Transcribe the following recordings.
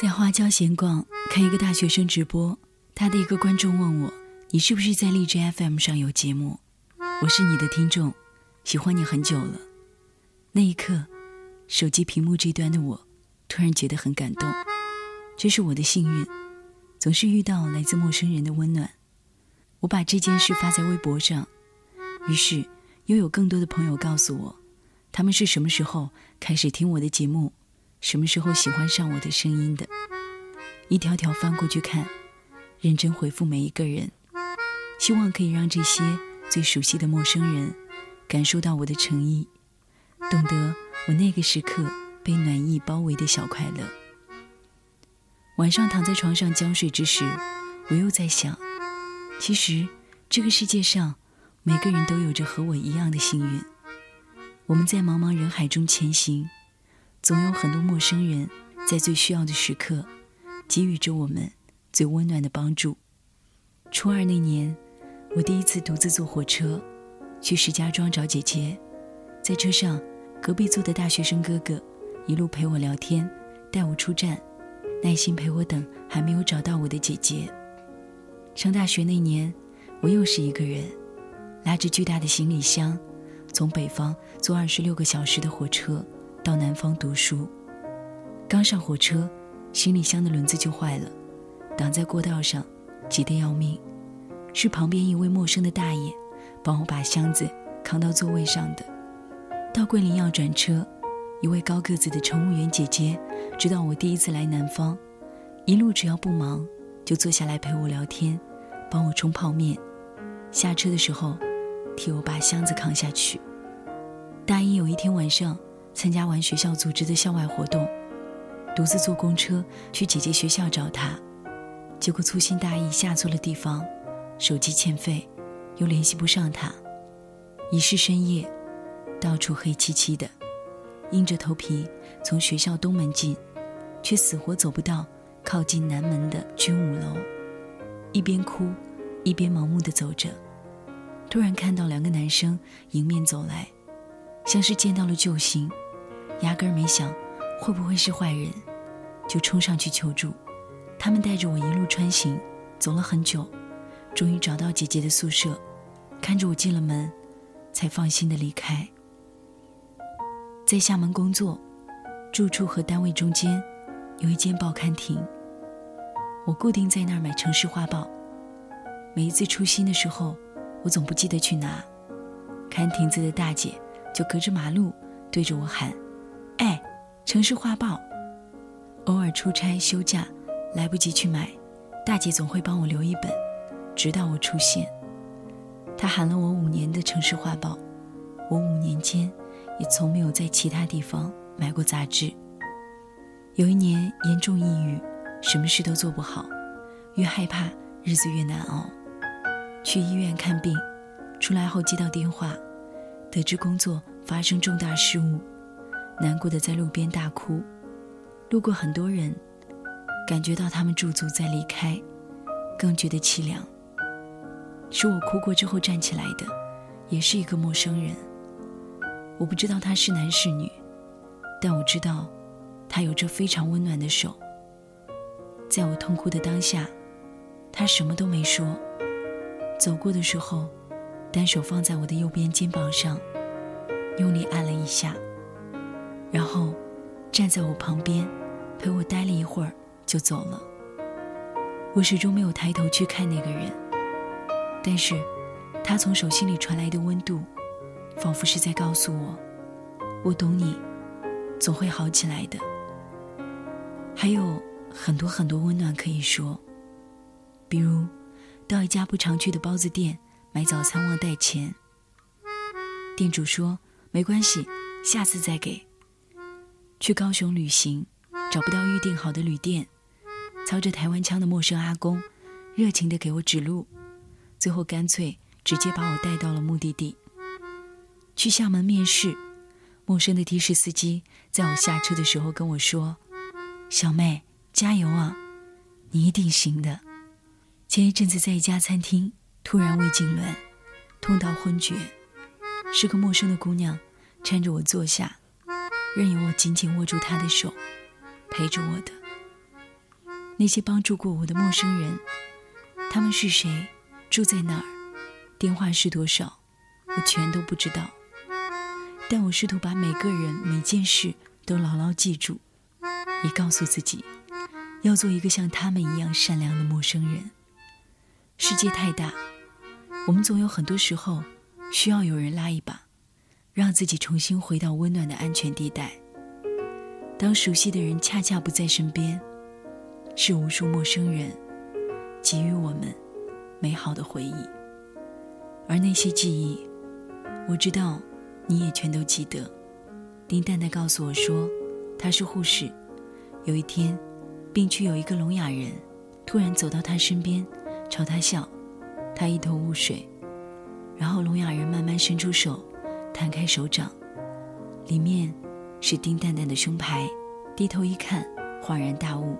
在花椒闲逛，看一个大学生直播，他的一个观众问我：“你是不是在荔枝 FM 上有节目？”我是你的听众，喜欢你很久了。那一刻，手机屏幕这端的我，突然觉得很感动。这是我的幸运，总是遇到来自陌生人的温暖。我把这件事发在微博上，于是又有更多的朋友告诉我，他们是什么时候开始听我的节目。什么时候喜欢上我的声音的？一条条翻过去看，认真回复每一个人，希望可以让这些最熟悉的陌生人感受到我的诚意，懂得我那个时刻被暖意包围的小快乐。晚上躺在床上将睡之时，我又在想，其实这个世界上每个人都有着和我一样的幸运。我们在茫茫人海中前行。总有很多陌生人，在最需要的时刻，给予着我们最温暖的帮助。初二那年，我第一次独自坐火车去石家庄找姐姐，在车上，隔壁坐的大学生哥哥一路陪我聊天，带我出站，耐心陪我等还没有找到我的姐姐。上大学那年，我又是一个人，拉着巨大的行李箱，从北方坐二十六个小时的火车。到南方读书，刚上火车，行李箱的轮子就坏了，挡在过道上，急得要命。是旁边一位陌生的大爷，帮我把箱子扛到座位上的。到桂林要转车，一位高个子的乘务员姐姐，知道我第一次来南方，一路只要不忙，就坐下来陪我聊天，帮我冲泡面。下车的时候，替我把箱子扛下去。大一有一天晚上。参加完学校组织的校外活动，独自坐公车去姐姐学校找她，结果粗心大意下错了地方，手机欠费，又联系不上她。已是深夜，到处黑漆漆的，硬着头皮从学校东门进，却死活走不到靠近南门的军五楼，一边哭，一边盲目的走着，突然看到两个男生迎面走来，像是见到了救星。压根儿没想会不会是坏人，就冲上去求助。他们带着我一路穿行，走了很久，终于找到姐姐的宿舍。看着我进了门，才放心的离开。在厦门工作，住处和单位中间有一间报刊亭，我固定在那儿买《城市画报》。每一次出新的时候，我总不记得去拿，看亭子的大姐就隔着马路对着我喊。哎，城市画报。偶尔出差休假，来不及去买，大姐总会帮我留一本，直到我出现。她喊了我五年的城市画报，我五年间也从没有在其他地方买过杂志。有一年严重抑郁，什么事都做不好，越害怕日子越难熬。去医院看病，出来后接到电话，得知工作发生重大失误。难过的在路边大哭，路过很多人，感觉到他们驻足在离开，更觉得凄凉。是我哭过之后站起来的，也是一个陌生人。我不知道他是男是女，但我知道，他有着非常温暖的手。在我痛哭的当下，他什么都没说，走过的时候，单手放在我的右边肩膀上，用力按了一下。然后，站在我旁边，陪我待了一会儿，就走了。我始终没有抬头去看那个人，但是，他从手心里传来的温度，仿佛是在告诉我：我懂你，总会好起来的。还有很多很多温暖可以说，比如，到一家不常去的包子店买早餐忘带钱，店主说没关系，下次再给。去高雄旅行，找不到预定好的旅店，操着台湾腔的陌生阿公，热情地给我指路，最后干脆直接把我带到了目的地。去厦门面试，陌生的的士司机在我下车的时候跟我说：“小妹，加油啊，你一定行的。”前一阵子在一家餐厅突然胃痉挛，痛到昏厥，是个陌生的姑娘搀着我坐下。任由我紧紧握住他的手，陪着我的。那些帮助过我的陌生人，他们是谁，住在哪儿，电话是多少，我全都不知道。但我试图把每个人、每件事都牢牢记住，也告诉自己，要做一个像他们一样善良的陌生人。世界太大，我们总有很多时候需要有人拉一把，让自己重新回到温暖的安全地带。当熟悉的人恰恰不在身边。是无数陌生人给予我们美好的回忆，而那些记忆，我知道你也全都记得。丁蛋蛋告诉我说，她是护士。有一天，病区有一个聋哑人，突然走到他身边，朝他笑，他一头雾水。然后聋哑人慢慢伸出手，摊开手掌，里面是丁蛋蛋的胸牌。低头一看，恍然大悟。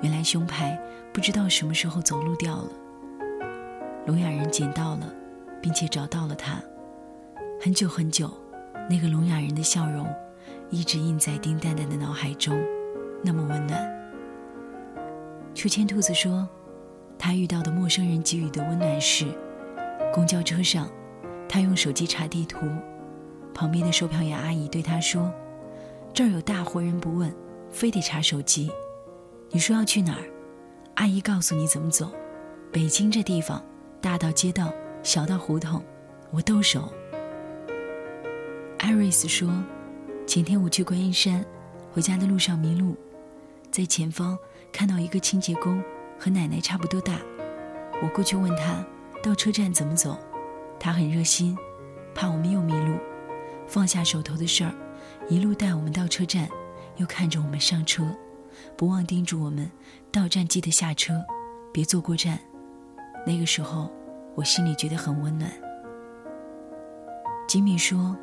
原来胸牌不知道什么时候走路掉了，聋哑人捡到了，并且找到了他。很久很久，那个聋哑人的笑容一直印在丁蛋蛋的脑海中，那么温暖。秋千兔子说，他遇到的陌生人给予的温暖是：公交车上，他用手机查地图，旁边的售票员阿姨对他说：“这儿有大活人不问，非得查手机。”你说要去哪儿？阿姨告诉你怎么走。北京这地方，大到街道，小到胡同，我都熟。艾瑞斯说，前天我去观音山，回家的路上迷路，在前方看到一个清洁工，和奶奶差不多大。我过去问他到车站怎么走，他很热心，怕我们又迷路，放下手头的事儿，一路带我们到车站，又看着我们上车。不忘叮嘱我们，到站记得下车，别坐过站。那个时候，我心里觉得很温暖。吉米说，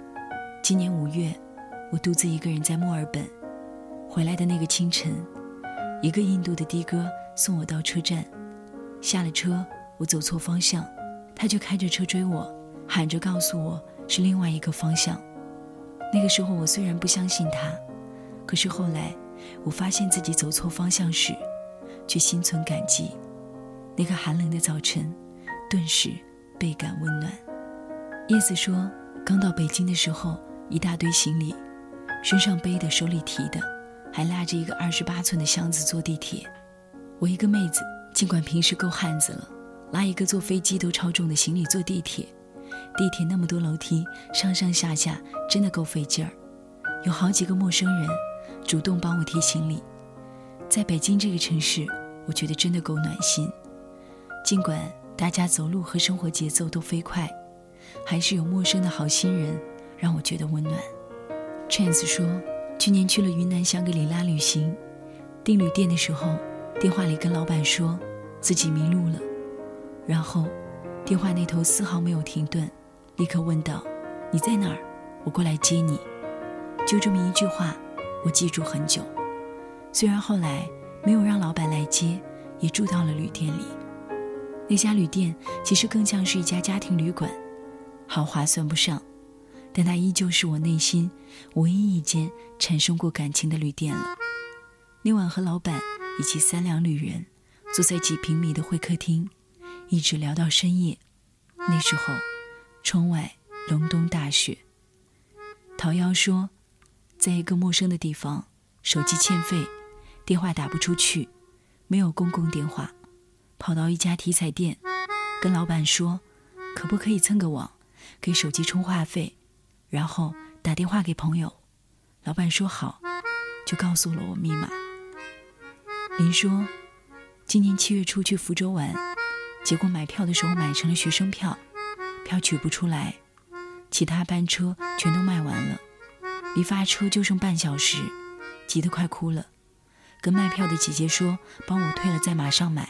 今年五月，我独自一个人在墨尔本，回来的那个清晨，一个印度的的哥送我到车站，下了车，我走错方向，他就开着车追我，喊着告诉我是另外一个方向。那个时候，我虽然不相信他，可是后来。我发现自己走错方向时，却心存感激。那个寒冷的早晨，顿时倍感温暖。叶子说，刚到北京的时候，一大堆行李，身上背的，手里提的，还拉着一个二十八寸的箱子坐地铁。我一个妹子，尽管平时够汉子了，拉一个坐飞机都超重的行李坐地铁，地铁那么多楼梯，上上下下真的够费劲儿。有好几个陌生人。主动帮我提行李，在北京这个城市，我觉得真的够暖心。尽管大家走路和生活节奏都飞快，还是有陌生的好心人让我觉得温暖。Chance 说，去年去了云南香格里拉旅行，订旅店的时候，电话里跟老板说自己迷路了，然后电话那头丝毫没有停顿，立刻问道：“你在哪儿？我过来接你。”就这么一句话。我记住很久，虽然后来没有让老板来接，也住到了旅店里。那家旅店其实更像是一家家庭旅馆，豪华算不上，但它依旧是我内心唯一一间产生过感情的旅店了。那晚和老板以及三两旅人坐在几平米的会客厅，一直聊到深夜。那时候，窗外隆冬大雪。桃夭说。在一个陌生的地方，手机欠费，电话打不出去，没有公共电话，跑到一家体彩店，跟老板说，可不可以蹭个网，给手机充话费，然后打电话给朋友。老板说好，就告诉了我密码。林说，今年七月初去福州玩，结果买票的时候买成了学生票，票取不出来，其他班车全都卖完了。离发车就剩半小时，急得快哭了，跟卖票的姐姐说：“帮我退了再马上买。”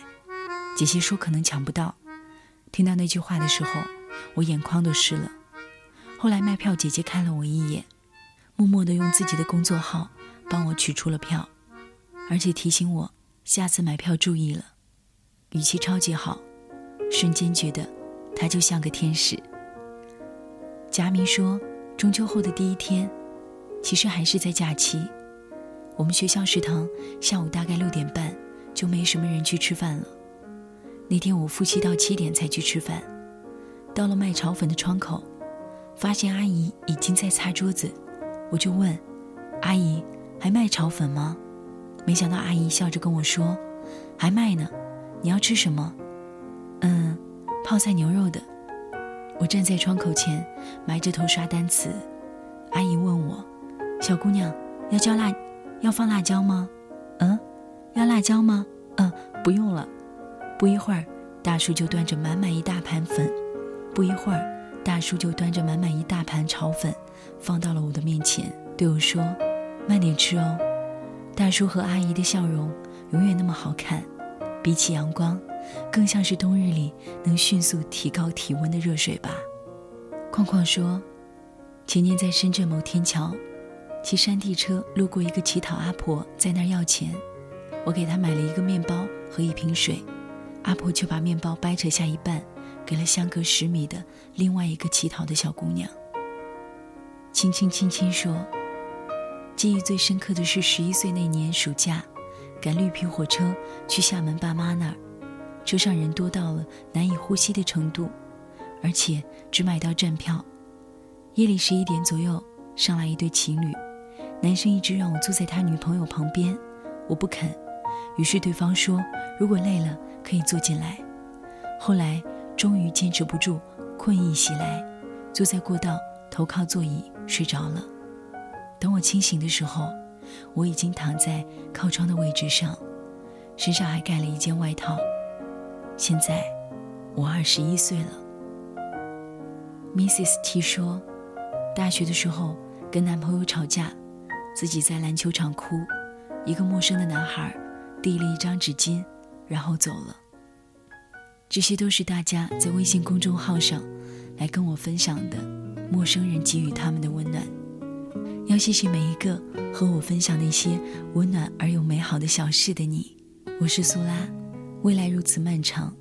姐姐说：“可能抢不到。”听到那句话的时候，我眼眶都湿了。后来卖票姐姐看了我一眼，默默地用自己的工作号帮我取出了票，而且提醒我下次买票注意了，语气超级好，瞬间觉得他就像个天使。佳明说：“中秋后的第一天。”其实还是在假期，我们学校食堂下午大概六点半就没什么人去吃饭了。那天我夫妻到七点才去吃饭，到了卖炒粉的窗口，发现阿姨已经在擦桌子，我就问：“阿姨，还卖炒粉吗？”没想到阿姨笑着跟我说：“还卖呢，你要吃什么？”“嗯，泡菜牛肉的。”我站在窗口前，埋着头刷单词。阿姨问我：“小姑娘，要浇辣，要放辣椒吗？”“嗯，要辣椒吗？”“嗯，不用了。”不一会儿，大叔就端着满满一大盘粉。不一会儿，大叔就端着满满一大盘炒粉，放到了我的面前，对我说：“慢点吃哦。”大叔和阿姨的笑容永远那么好看，比起阳光，更像是冬日里能迅速提高体温的热水吧。框框说，前年在深圳某天桥，骑山地车路过一个乞讨阿婆，在那儿要钱，我给她买了一个面包和一瓶水，阿婆却把面包掰扯下一半，给了相隔十米的另外一个乞讨的小姑娘。轻轻轻轻说。记忆最深刻的是十一岁那年暑假，赶绿皮火车去厦门爸妈那儿，车上人多到了难以呼吸的程度，而且只买到站票。夜里十一点左右上来一对情侣，男生一直让我坐在他女朋友旁边，我不肯，于是对方说如果累了可以坐进来。后来终于坚持不住，困意袭来，坐在过道头靠座椅睡着了。等我清醒的时候，我已经躺在靠窗的位置上，身上还盖了一件外套。现在，我二十一岁了。Mrs. T 说，大学的时候跟男朋友吵架，自己在篮球场哭，一个陌生的男孩递了一张纸巾，然后走了。这些都是大家在微信公众号上来跟我分享的陌生人给予他们的温暖。要谢谢每一个和我分享那些温暖而又美好的小事的你，我是苏拉。未来如此漫长，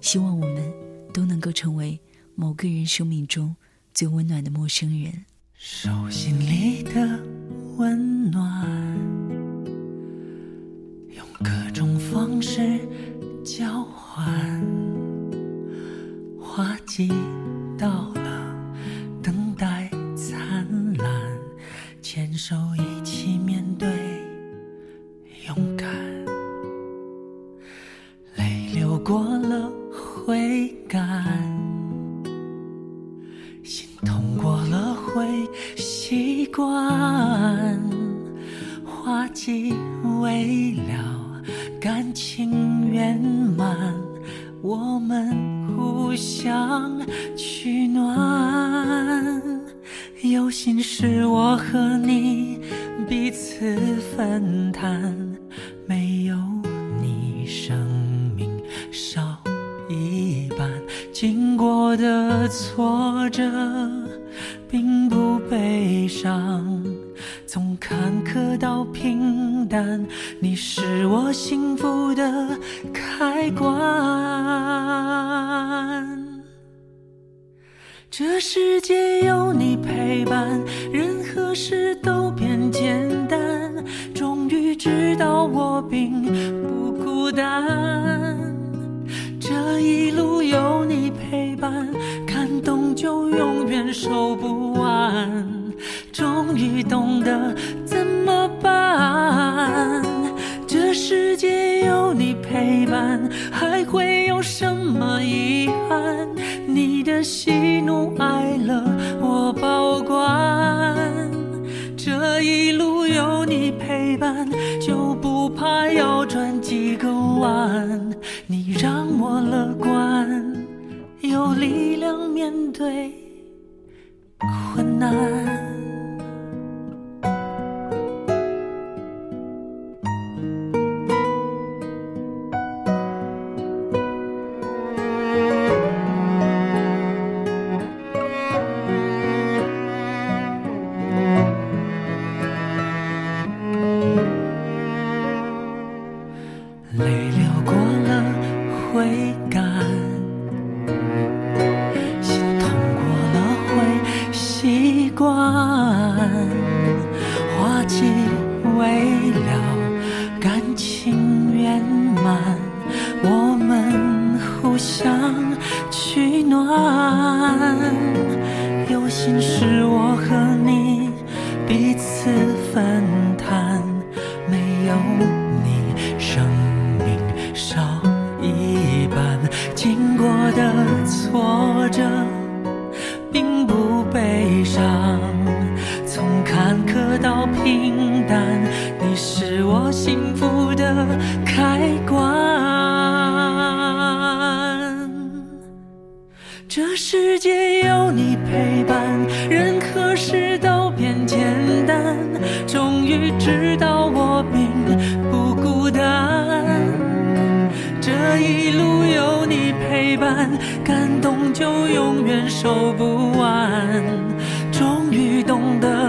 希望我们都能够成为某个人生命中最温暖的陌生人。手心里的温暖，用各种方式交换，花季到心事，我和你彼此分担。没有你，生命少一半。经过的挫折并不悲伤，从坎坷到平淡，你是我幸福的开关。这世界有你陪永远收不完。终于懂得怎么办。这世界有你陪伴，还会有什么遗憾？你的喜怒哀乐我保管，这一路有你陪伴，就不怕要转几个弯。你让我乐观，有力量面对难泪流过了会断有心事我很感动就永远收不完终于懂得